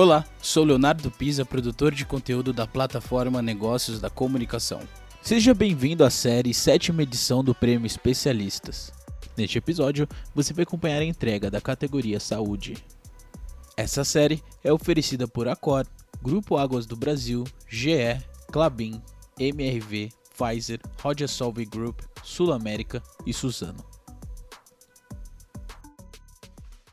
Olá, sou Leonardo Pisa, produtor de conteúdo da plataforma Negócios da Comunicação. Seja bem-vindo à série sétima edição do Prêmio Especialistas. Neste episódio, você vai acompanhar a entrega da categoria Saúde. Essa série é oferecida por Accor, Grupo Águas do Brasil, GE, Clabin, MRV, Pfizer, Roger Solve Group, Sul América e Suzano.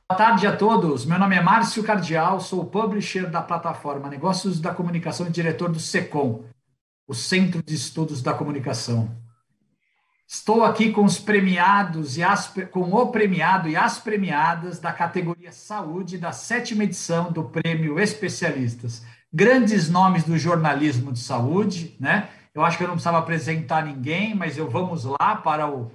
Boa tarde a todos. Meu nome é Márcio Cardial, sou publisher da plataforma Negócios da Comunicação e diretor do SECOM, o Centro de Estudos da Comunicação. Estou aqui com os premiados e as, com o premiado e as premiadas da categoria Saúde da sétima edição do Prêmio Especialistas. Grandes nomes do jornalismo de saúde, né? Eu acho que eu não precisava apresentar ninguém, mas eu vamos lá para o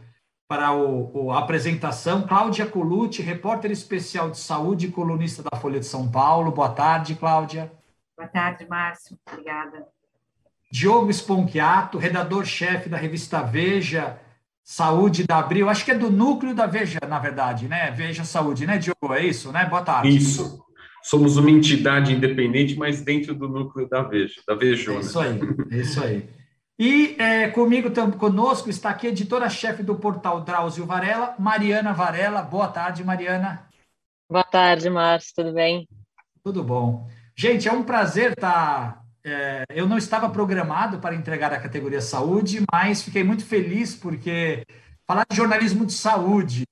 para o, o, a apresentação. Cláudia Colucci, repórter especial de saúde e colunista da Folha de São Paulo. Boa tarde, Cláudia. Boa tarde, Márcio. Obrigada. Diogo Sponchiato, redator-chefe da revista Veja Saúde da Abril. Acho que é do núcleo da Veja, na verdade, né? Veja Saúde, né, Diogo? É isso, né? Boa tarde. Isso. Somos uma entidade independente, mas dentro do núcleo da Veja, da Vejona. É isso aí, é isso aí. E é, comigo, conosco, está aqui a editora-chefe do portal Drauzio Varela, Mariana Varela. Boa tarde, Mariana. Boa tarde, Márcio, tudo bem? Tudo bom. Gente, é um prazer estar. Tá, é, eu não estava programado para entregar a categoria saúde, mas fiquei muito feliz porque falar de jornalismo de saúde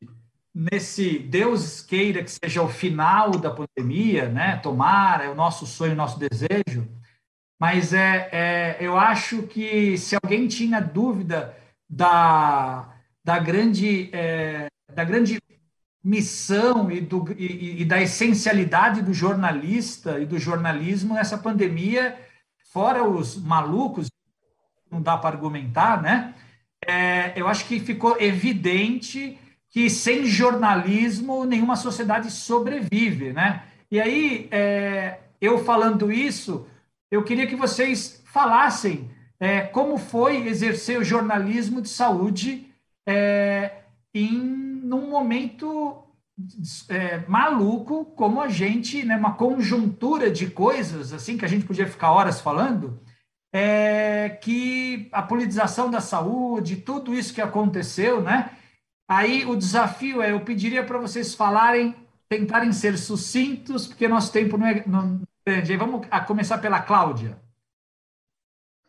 nesse Deus queira que seja o final da pandemia, né? Tomara, é o nosso sonho, o nosso desejo mas é, é, eu acho que se alguém tinha dúvida da, da, grande, é, da grande missão e, do, e, e, da essencialidade do jornalista e do jornalismo nessa pandemia, fora os malucos, não dá para argumentar, né? É, eu acho que ficou evidente que sem jornalismo nenhuma sociedade sobrevive, né? E aí, é, eu falando isso, eu queria que vocês falassem é, como foi exercer o jornalismo de saúde é, em num momento é, maluco como a gente, né, uma conjuntura de coisas assim que a gente podia ficar horas falando, é, que a politização da saúde, tudo isso que aconteceu, né? Aí o desafio é, eu pediria para vocês falarem, tentarem ser sucintos, porque nosso tempo não é, não, Entendi. Vamos começar pela Cláudia.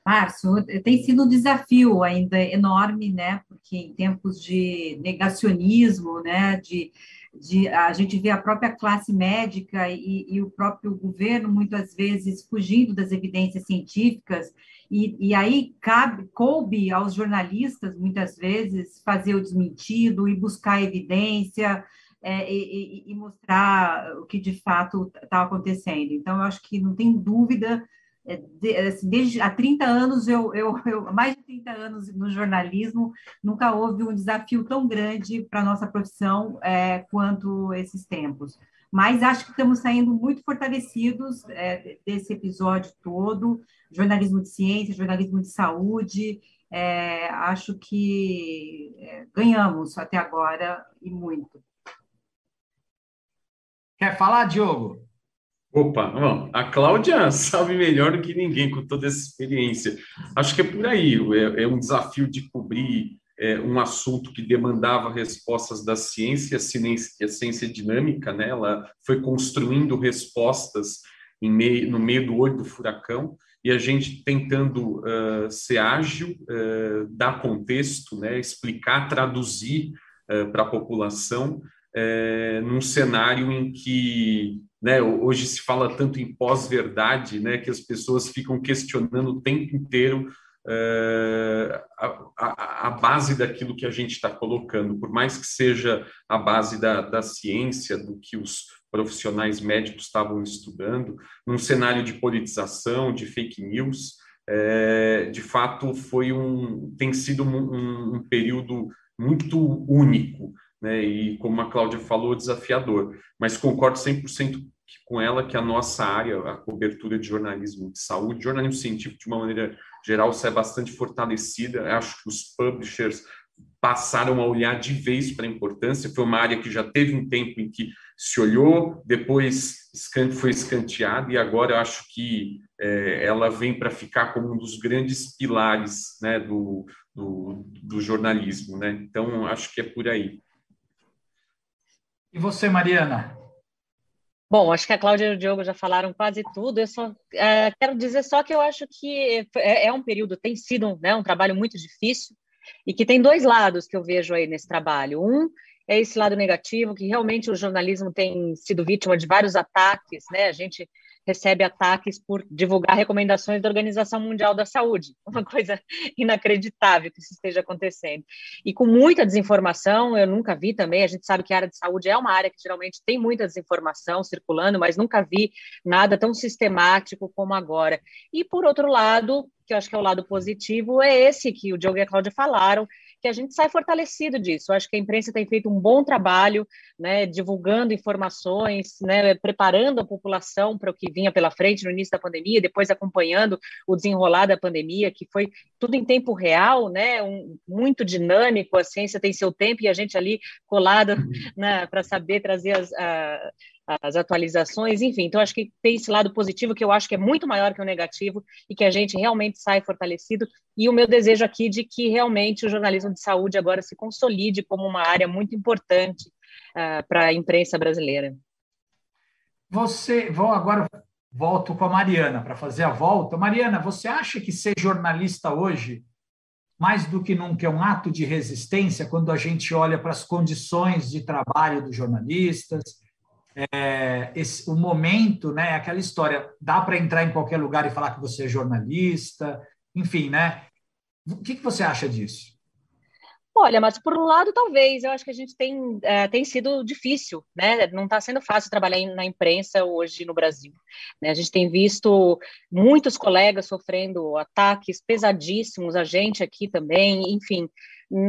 Márcio, tem sido um desafio ainda enorme, né? Porque em tempos de negacionismo, né? De, de a gente vê a própria classe médica e, e o próprio governo muitas vezes fugindo das evidências científicas e, e, aí cabe, coube aos jornalistas, muitas vezes, fazer o desmentido e buscar evidência, é, e, e, mostrar o que de fato está acontecendo. Então, eu acho que não tem dúvida, é, de, assim, desde há 30 anos, eu, eu, eu, mais de 30 anos no jornalismo, nunca houve um desafio tão grande para a nossa profissão é, quanto esses tempos. Mas acho que estamos saindo muito fortalecidos é, desse episódio todo, jornalismo de ciência, jornalismo de saúde, é, acho que é, ganhamos até agora e muito. Quer falar, Diogo? Opa, bom, a Cláudia sabe melhor do que ninguém com toda essa experiência. Acho que é por aí, é, é um desafio de cobrir é, um assunto que demandava respostas da ciência, a ciência, a ciência dinâmica, né? Ela foi construindo respostas meio, no meio do olho do furacão e a gente tentando uh, ser ágil, uh, dar contexto, né? Explicar, traduzir uh, para a população é, num cenário em que né, hoje se fala tanto em pós-verdade, né, que as pessoas ficam questionando o tempo inteiro é, a, a, a, base daquilo que a gente está colocando, por mais que seja a base da, da ciência, do que os profissionais médicos estavam estudando, num cenário de politização, de fake news, é, de fato foi um tem sido um, um período muito único né? E como a Cláudia falou, desafiador. Mas concordo 100% com ela que a nossa área, a cobertura de jornalismo de saúde, jornalismo científico de uma maneira geral, sai bastante fortalecida. Acho que os publishers passaram a olhar de vez para a importância. Foi uma área que já teve um tempo em que se olhou, depois foi escanteada, e agora eu acho que é, ela vem para ficar como um dos grandes pilares né, do, do, do jornalismo. Né? Então, acho que é por aí. E você, Mariana? Bom, acho que a Cláudia e o Diogo já falaram quase tudo. Eu só é, quero dizer só que eu acho que é, é um período, tem sido né, um trabalho muito difícil e que tem dois lados que eu vejo aí nesse trabalho. Um é esse lado negativo, que realmente o jornalismo tem sido vítima de vários ataques, né? A gente recebe ataques por divulgar recomendações da Organização Mundial da Saúde, uma coisa inacreditável que isso esteja acontecendo. E com muita desinformação, eu nunca vi também, a gente sabe que a área de saúde é uma área que geralmente tem muita desinformação circulando, mas nunca vi nada tão sistemático como agora. E por outro lado, que eu acho que é o lado positivo, é esse que o Diogo e a Cláudia falaram, que a gente sai fortalecido disso. Eu acho que a imprensa tem feito um bom trabalho, né, divulgando informações, né, preparando a população para o que vinha pela frente no início da pandemia, depois acompanhando o desenrolar da pandemia, que foi tudo em tempo real, né, um, muito dinâmico. A ciência tem seu tempo e a gente ali colado uhum. né, para saber trazer as, a, as atualizações, enfim. Então, acho que tem esse lado positivo que eu acho que é muito maior que o negativo e que a gente realmente sai fortalecido. E o meu desejo aqui de que realmente o jornalismo de saúde agora se consolide como uma área muito importante uh, para a imprensa brasileira. Você, vou agora volto com a Mariana para fazer a volta. Mariana, você acha que ser jornalista hoje mais do que nunca é um ato de resistência quando a gente olha para as condições de trabalho dos jornalistas, é, esse, o momento, né? Aquela história, dá para entrar em qualquer lugar e falar que você é jornalista, enfim, né? O que, que você acha disso? Olha, mas por um lado, talvez, eu acho que a gente tem, é, tem sido difícil, né? Não está sendo fácil trabalhar na imprensa hoje no Brasil. Né? A gente tem visto muitos colegas sofrendo ataques pesadíssimos, a gente aqui também, enfim,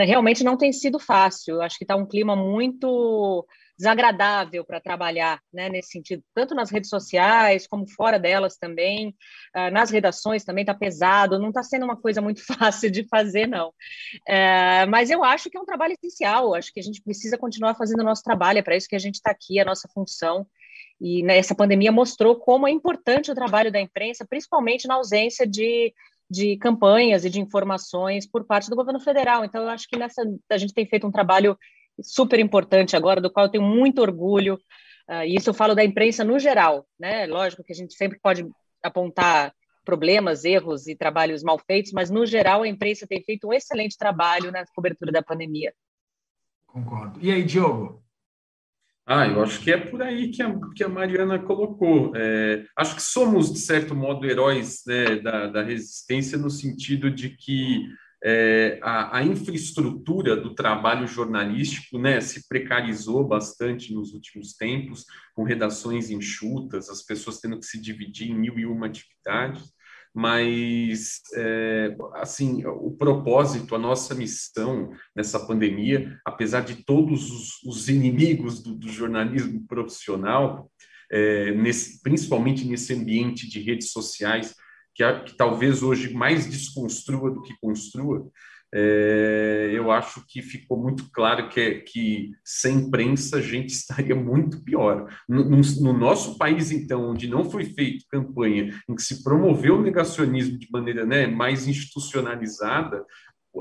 realmente não tem sido fácil. Eu acho que está um clima muito desagradável para trabalhar, né, nesse sentido, tanto nas redes sociais como fora delas também, uh, nas redações também está pesado, não está sendo uma coisa muito fácil de fazer, não. Uh, mas eu acho que é um trabalho essencial, acho que a gente precisa continuar fazendo o nosso trabalho, é para isso que a gente está aqui, a nossa função. E né, essa pandemia mostrou como é importante o trabalho da imprensa, principalmente na ausência de, de campanhas e de informações por parte do governo federal. Então, eu acho que nessa a gente tem feito um trabalho super importante agora, do qual eu tenho muito orgulho. Uh, e isso eu falo da imprensa no geral, né? Lógico que a gente sempre pode apontar problemas, erros e trabalhos mal feitos, mas no geral a imprensa tem feito um excelente trabalho na cobertura da pandemia. Concordo. E aí, Diogo? Ah, eu acho que é por aí que a, que a Mariana colocou. É, acho que somos, de certo modo, heróis né, da, da resistência, no sentido de que é, a, a, infraestrutura do trabalho jornalístico né, se precarizou bastante nos últimos tempos, com redações enxutas, as pessoas tendo que se dividir em mil e uma atividades, mas, é, assim, o propósito, a nossa missão nessa pandemia, apesar de todos os, os inimigos do, do, jornalismo profissional, é, nesse, principalmente nesse ambiente de redes sociais, que, que talvez hoje mais desconstrua do que construa, é, eu acho que ficou muito claro que, que sem imprensa a gente estaria muito pior. No, no, no, nosso país, então, onde não foi feita campanha em que se promoveu o negacionismo de maneira né, mais institucionalizada,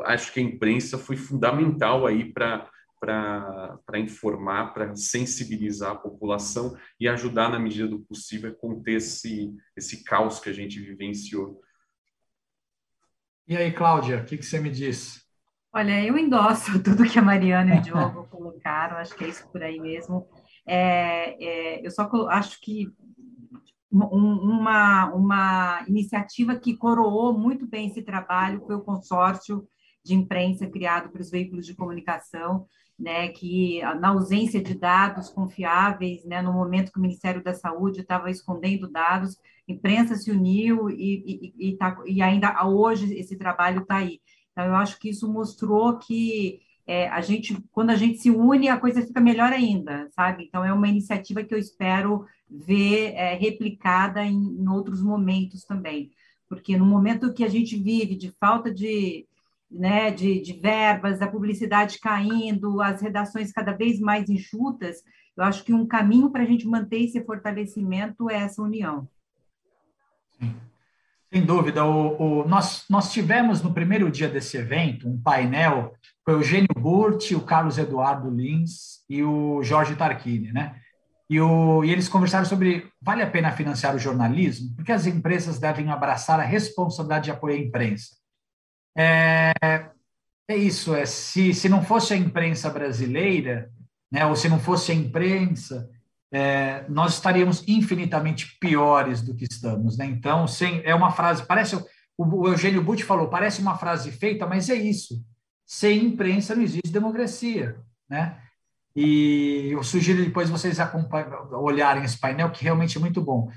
acho que a imprensa foi fundamental aí para para informar, para sensibilizar a população e ajudar, na medida do possível, a conter esse, esse caos que a gente vivenciou. E aí, Cláudia, o que, que você me diz? Olha, eu endosso tudo que a Mariana e o Diogo colocaram, acho que é isso por aí mesmo. É, é, eu só acho que uma, uma iniciativa que coroou muito bem esse trabalho foi o consórcio de imprensa criado para os veículos de comunicação, né, que na ausência de dados confiáveis, né, no momento que o Ministério da Saúde estava escondendo dados, a imprensa se uniu e, e, e, tá, e ainda hoje esse trabalho está aí. Então, eu acho que isso mostrou que é, a gente, quando a gente se une, a coisa fica melhor ainda, sabe? Então, é uma iniciativa que eu espero ver é, replicada em, em outros momentos também, porque no momento que a gente vive de falta de né, de, de verbas, a publicidade caindo, as redações cada vez mais enxutas, eu acho que um caminho para a gente manter esse fortalecimento é essa união. Sem dúvida. O, o, nós, nós tivemos no primeiro dia desse evento um painel com o Eugênio Burti, o Carlos Eduardo Lins e o Jorge Tarquini, né? E, o, e eles conversaram sobre vale a pena financiar o jornalismo? Porque as empresas devem abraçar a responsabilidade de apoio à imprensa. É, é isso, é se, se não fosse a imprensa brasileira, né, ou se não fosse a imprensa, é, nós estaríamos infinitamente piores do que estamos. Né? Então, sem, é uma frase, parece, o, o Eugênio Butti falou, parece uma frase feita, mas é isso. Sem imprensa não existe democracia. Né? E eu sugiro depois vocês olharem esse painel, que realmente é muito bom.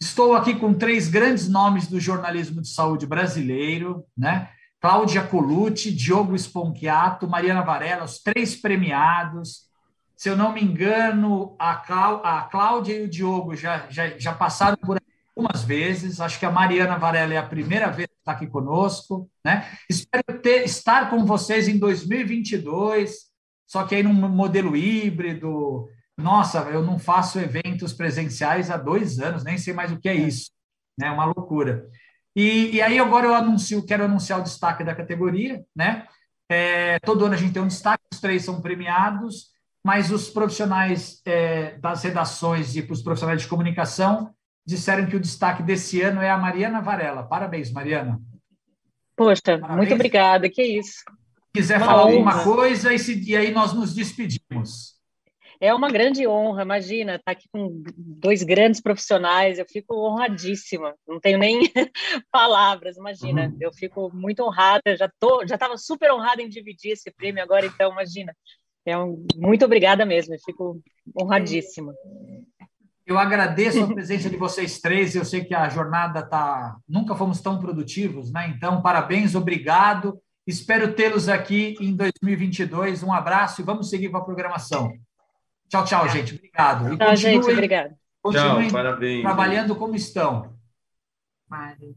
Estou aqui com três grandes nomes do jornalismo de saúde brasileiro, né? Cláudia Colucci, Diogo Sponchiato, Mariana Varela, os três premiados. Se eu não me engano, a, Clá a Cláudia e o Diogo já, já, já passaram por algumas vezes. Acho que a Mariana Varela é a primeira vez que está aqui conosco. Né? Espero ter, estar com vocês em 2022, só que aí num modelo híbrido, nossa, eu não faço eventos presenciais há dois anos, nem sei mais o que é isso. É né? uma loucura. E, e aí agora eu anuncio, quero anunciar o destaque da categoria, né? É, todo ano a gente tem um destaque, os três são premiados, mas os profissionais é, das redações e os profissionais de comunicação disseram que o destaque desse ano é a Mariana Varela. Parabéns, Mariana. Poxa, Parabéns. muito obrigada, que isso. Quiser Uma falar honra. alguma coisa e, se, e aí nós nos despedimos. É uma grande honra, imagina, estar tá aqui com dois grandes profissionais, eu fico honradíssima, não tenho nem palavras, imagina, uhum. eu fico muito honrada, já tô, já estava super honrada em dividir esse prêmio agora, então imagina, é um, muito obrigada mesmo, eu fico honradíssima. Eu agradeço a presença de vocês três. Eu sei que a jornada tá. Nunca fomos tão produtivos, né? Então, parabéns, obrigado. Espero tê-los aqui em 2022. Um abraço e vamos seguir com a programação. Tchau, tchau, gente. Obrigado. E tchau, gente. Obrigado. Continuem tchau, parabéns. trabalhando como estão. Mari.